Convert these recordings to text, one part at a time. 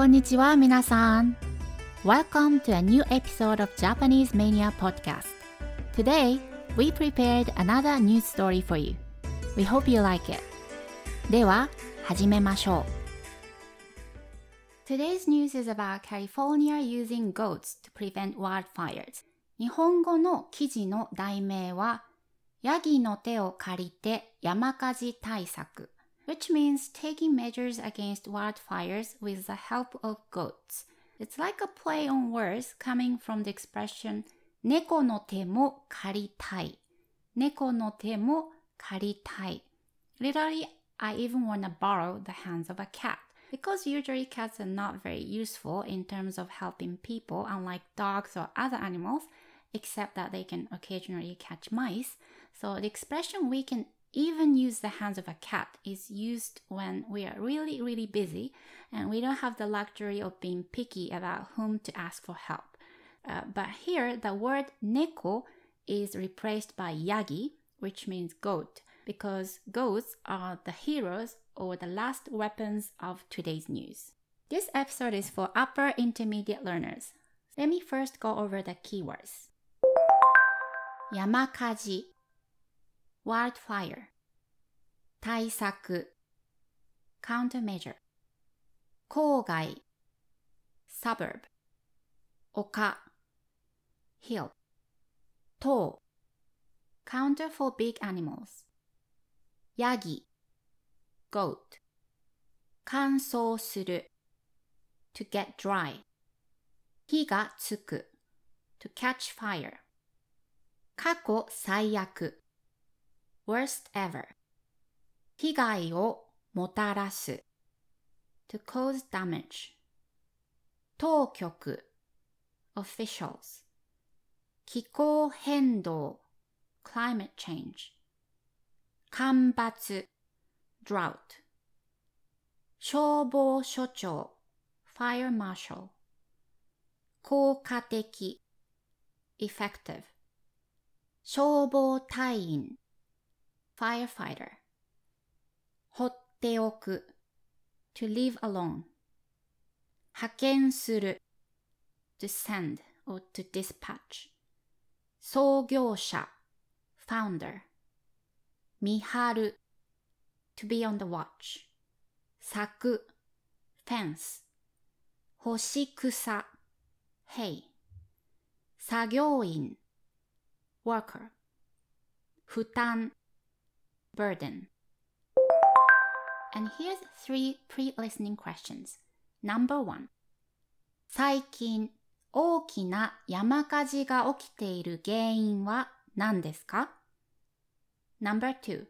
こんにちは、皆さん。Welcome to a new episode of Japanese Mania Podcast. Today, we prepared another news story for you. We hope you like it. では、始めましょう。Today's news is about California using goats to prevent wildfires. 日本語の記事の題名は、ヤギの手を借りて山火事対策。which means taking measures against wildfires with the help of goats. It's like a play on words coming from the expression 猫の手も借りたい。猫の手も借りたい。Literally, I even want to borrow the hands of a cat. Because usually cats are not very useful in terms of helping people, unlike dogs or other animals, except that they can occasionally catch mice. So the expression we can even use the hands of a cat is used when we are really, really busy and we don't have the luxury of being picky about whom to ask for help. Uh, but here, the word neko is replaced by yagi, which means goat, because goats are the heroes or the last weapons of today's news. This episode is for upper intermediate learners. Let me first go over the keywords. Yamakaji wildfire 対策 countermeasure 郊外 suburb 丘 hill 塔 counter for big animals ヤギ goat 乾燥する to get dry 火がつく to catch fire 過去最悪 worst ever 被害をもたらす to cause damage 当局 officials 気候変動 climate change 干ばつ drought 消防署長 fire marshal 効果的 effective 消防隊員 firefighter 放っておく to leave alone 派遣する to send or to dispatch 創業者 founder 見張る to be on the watch 柵 fence 干し草 hay 作業員 worker 負担 burden. And here's three pre-listening questions. Number one. 最近大きな山火事が起きている原因は何ですか ?Number two.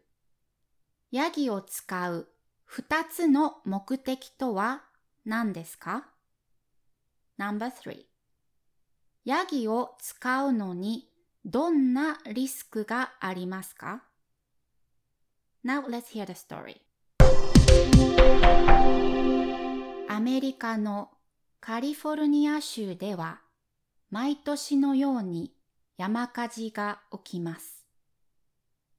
ヤギを使う二つの目的とは何ですか ?Number three. ヤギを使うのにどんなリスクがありますか Now let's hear the story. アメリカのカリフォルニア州では毎年のように山火事が起きます。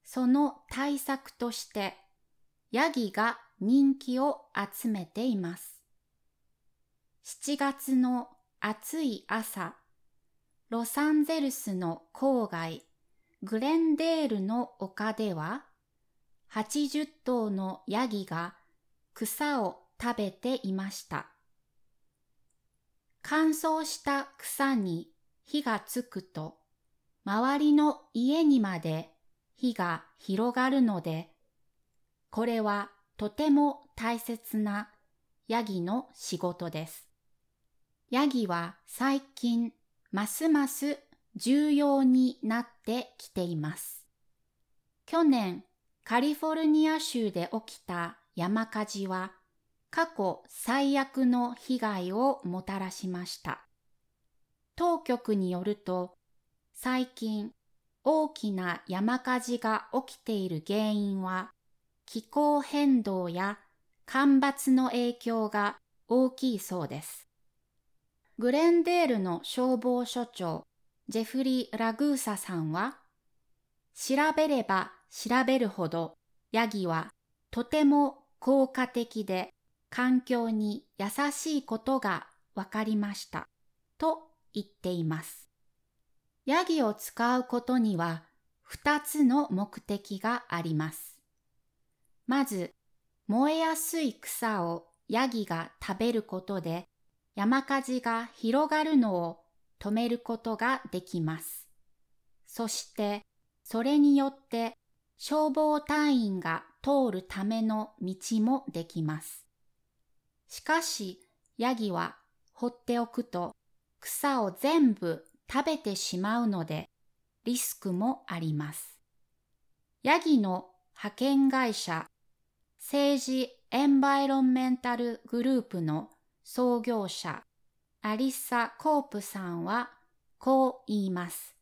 その対策としてヤギが人気を集めています。7月の暑い朝、ロサンゼルスの郊外グレンデールの丘では80頭のヤギが草を食べていました。乾燥した草に火がつくと、周りの家にまで火が広がるので、これはとても大切なヤギの仕事です。ヤギは最近ますます重要になってきています。去年カリフォルニア州で起きた山火事は過去最悪の被害をもたらしました。当局によると最近大きな山火事が起きている原因は気候変動や干ばつの影響が大きいそうです。グレンデールの消防署長ジェフリー・ラグーサさんは調べれば調べるほどヤギはとても効果的で環境に優しいことがわかりましたと言っています。ヤギを使うことには二つの目的があります。まず、燃えやすい草をヤギが食べることで山火事が広がるのを止めることができます。そして、それによって消防隊員が通るための道もできます。しかし、ヤギは放っておくと草を全部食べてしまうのでリスクもあります。ヤギの派遣会社政治エンバイロンメンタルグループの創業者アリッサ・コープさんはこう言います。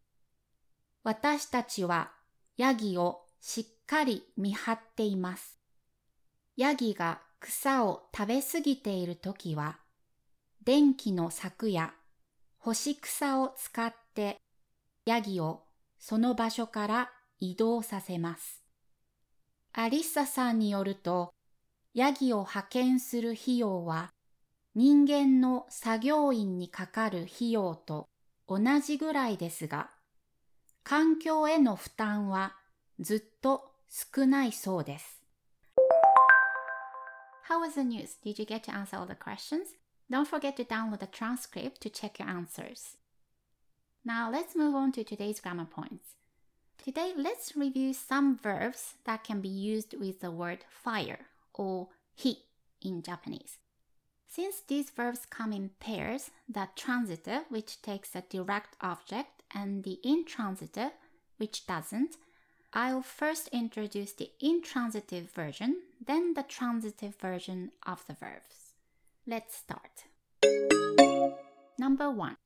私たちはヤギをしっかり見張っています。ヤギが草を食べすぎているときは、電気の柵や干し草を使ってヤギをその場所から移動させます。アリッサさんによると、ヤギを派遣する費用は人間の作業員にかかる費用と同じぐらいですが、環境への負担はずっと少ないそうです。How was the news? Did you get to answer all the questions? Don't forget to download the transcript to check your answers. Now let's move on to today's grammar points. Today, let's review some verbs that can be used with the word fire or "he" in Japanese. Since these verbs come in pairs, the transitive, which takes a direct object, and the intransitive, which doesn't, I'll first introduce the intransitive version, then the transitive version of the verbs. Let's start. Number one,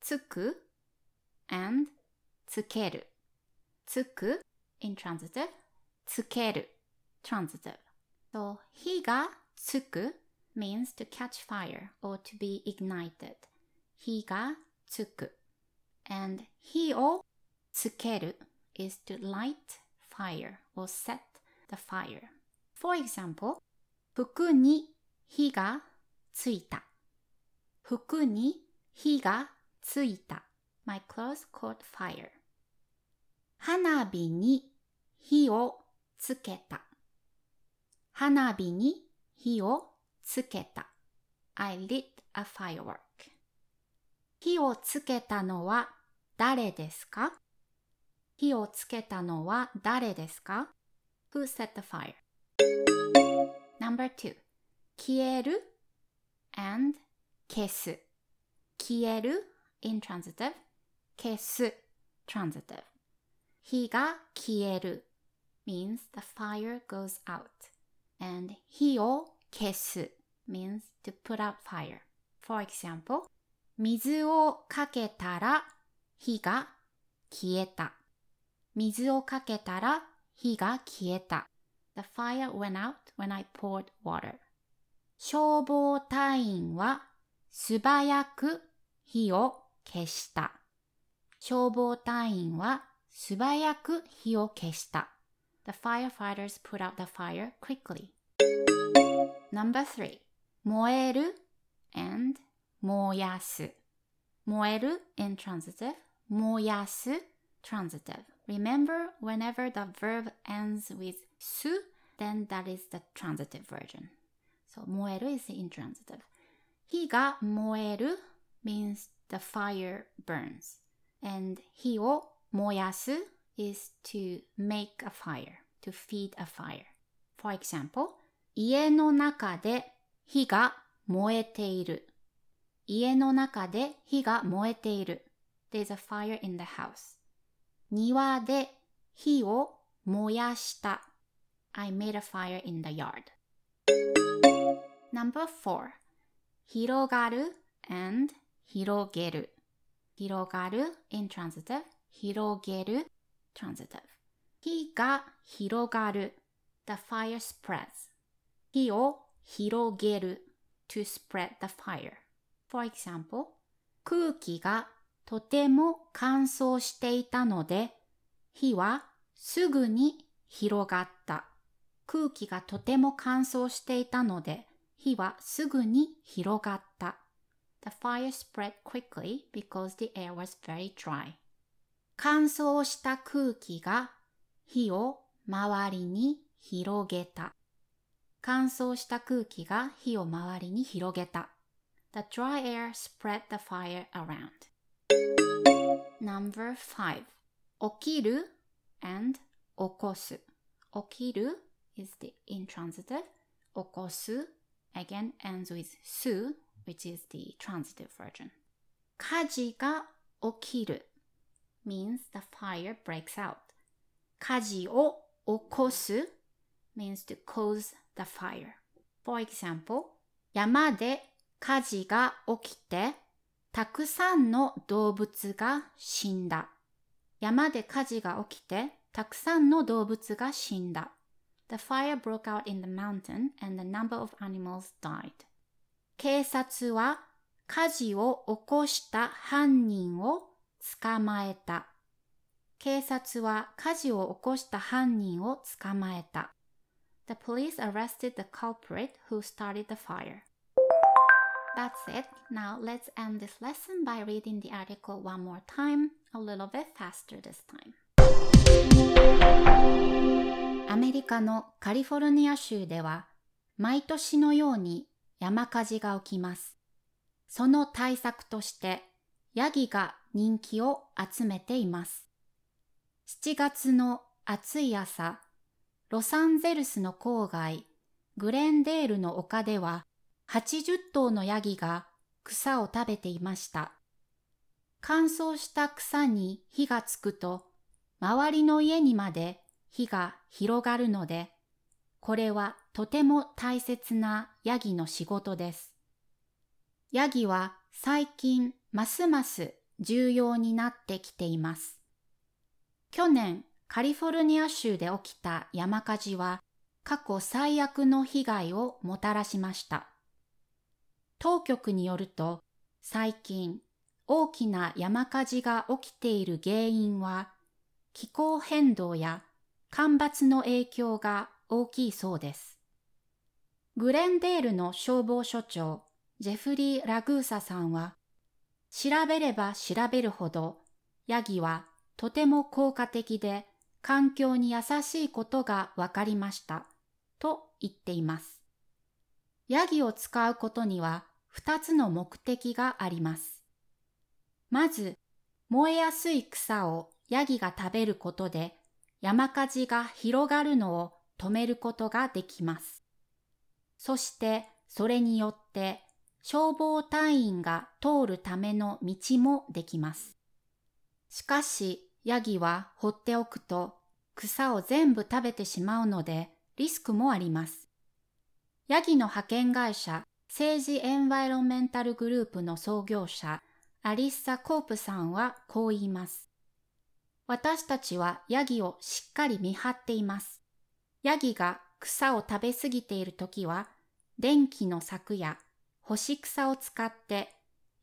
つく and つける。つく intransitive, つける transitive. So, 火がつく means to catch fire or to be ignited. 火がつく and 火をつける is to light fire or set the fire. For example, 服に火がついた。服に火がついた。My clothes caught fire. 花火に火をつけた。花火に火をつけた。I lit a firework. 火をつけたのは誰ですか火をつけたのは誰ですか ?Who set the fire? Number 2消える and 消す消える intransitive 消す transitive 火が消える means the fire goes out and 火を消す means to put out fire for example 水をかけたら火が消えた水をかけたら火が消えた。The fire went out when I poured water. 消防隊員は素早く火を消した。消防隊員は素早く火を消した。The firefighters put out the fire quickly. Number three. 燃える and 燃やす。燃える intransitive. 燃やす transitive. Remember, whenever the verb ends with su, then that is the transitive version. So, 燃える is the intransitive. 火が燃える means the fire burns. And 火を燃やす is to make a fire, to feed a fire. For example, 家の中で火が燃えている。家の中で火が燃えている。There's a fire in the house. 庭で火を燃やした。I made a fire in the yard. Number four 広がる and 広げる。広がる intransitive 広げる transitive 火が広がる the fire spreads 火を広げる to spread the fire for example 空気がとても乾燥していたので、火はすぐに広がった。空気がとても乾燥していたので、火はすぐに広がった。The fire spread quickly because the air was very dry. 乾燥した空気が火を周りに広げた。乾燥した空気が火を周りに広げた。The dry air spread the fire around. Number five. 起きる and 起こす。起きる is the intransitive. 起こす again ends with su, which is the transitive version. 火事が起きる means the fire breaks out. 火事を起こす means to cause the fire. For example, 山で火事が起きてたくさんの動物が死んだ。山で火事が起きてたくさんの動物が死んだ。The fire broke out in the mountain and the number of animals died. 警察は火事を起こした犯人を捕まえた。警察は火事を起こした犯人を捕まえた。The police arrested the culprit who started the fire. That's it. Now let's end this lesson by reading the article one more time, a little bit faster this time. アメリカのカリフォルニア州では毎年のように山火事が起きます。その対策としてヤギが人気を集めています。7月の暑い朝、ロサンゼルスの郊外、グレンデールの丘では80頭のヤギが草を食べていました。乾燥した草に火がつくと、周りの家にまで火が広がるので、これはとても大切なヤギの仕事です。ヤギは最近ますます重要になってきています。去年カリフォルニア州で起きた山火事は過去最悪の被害をもたらしました。当局によると最近大きな山火事が起きている原因は気候変動や干ばつの影響が大きいそうです。グレンデールの消防署長ジェフリー・ラグーサさんは調べれば調べるほどヤギはとても効果的で環境に優しいことがわかりましたと言っています。ヤギを使うことには二つの目的があります。まず、燃えやすい草をヤギが食べることで山火事が広がるのを止めることができます。そしてそれによって消防隊員が通るための道もできます。しかし、ヤギは放っておくと草を全部食べてしまうのでリスクもあります。ヤギの派遣会社政治エンバイロメンタルグループの創業者アリッサ・コープさんはこう言います。私たちはヤギをしっかり見張っています。ヤギが草を食べ過ぎているときは、電気の柵や干し草を使って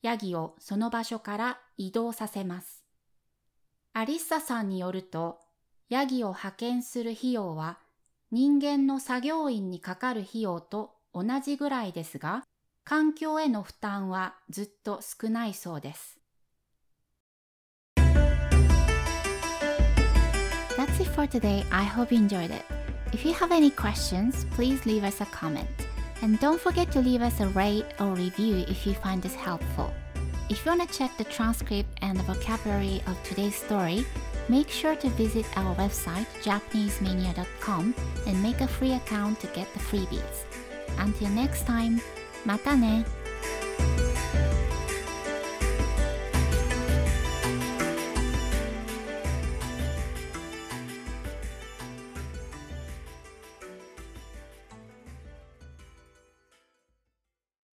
ヤギをその場所から移動させます。アリッサさんによると、ヤギを派遣する費用は人間の作業員にかかる費用と同じぐらいですが、環境への負担はずっと少ないそうです。That's it for today. I hope you enjoyed it. If you have any questions, please leave us a comment. And don't forget to leave us a rate or review if you find this helpful. If you want to check the transcript and the vocabulary of today's story, make sure to visit our website japanesemania.com and make a free account to get the freebies. Until next time, またね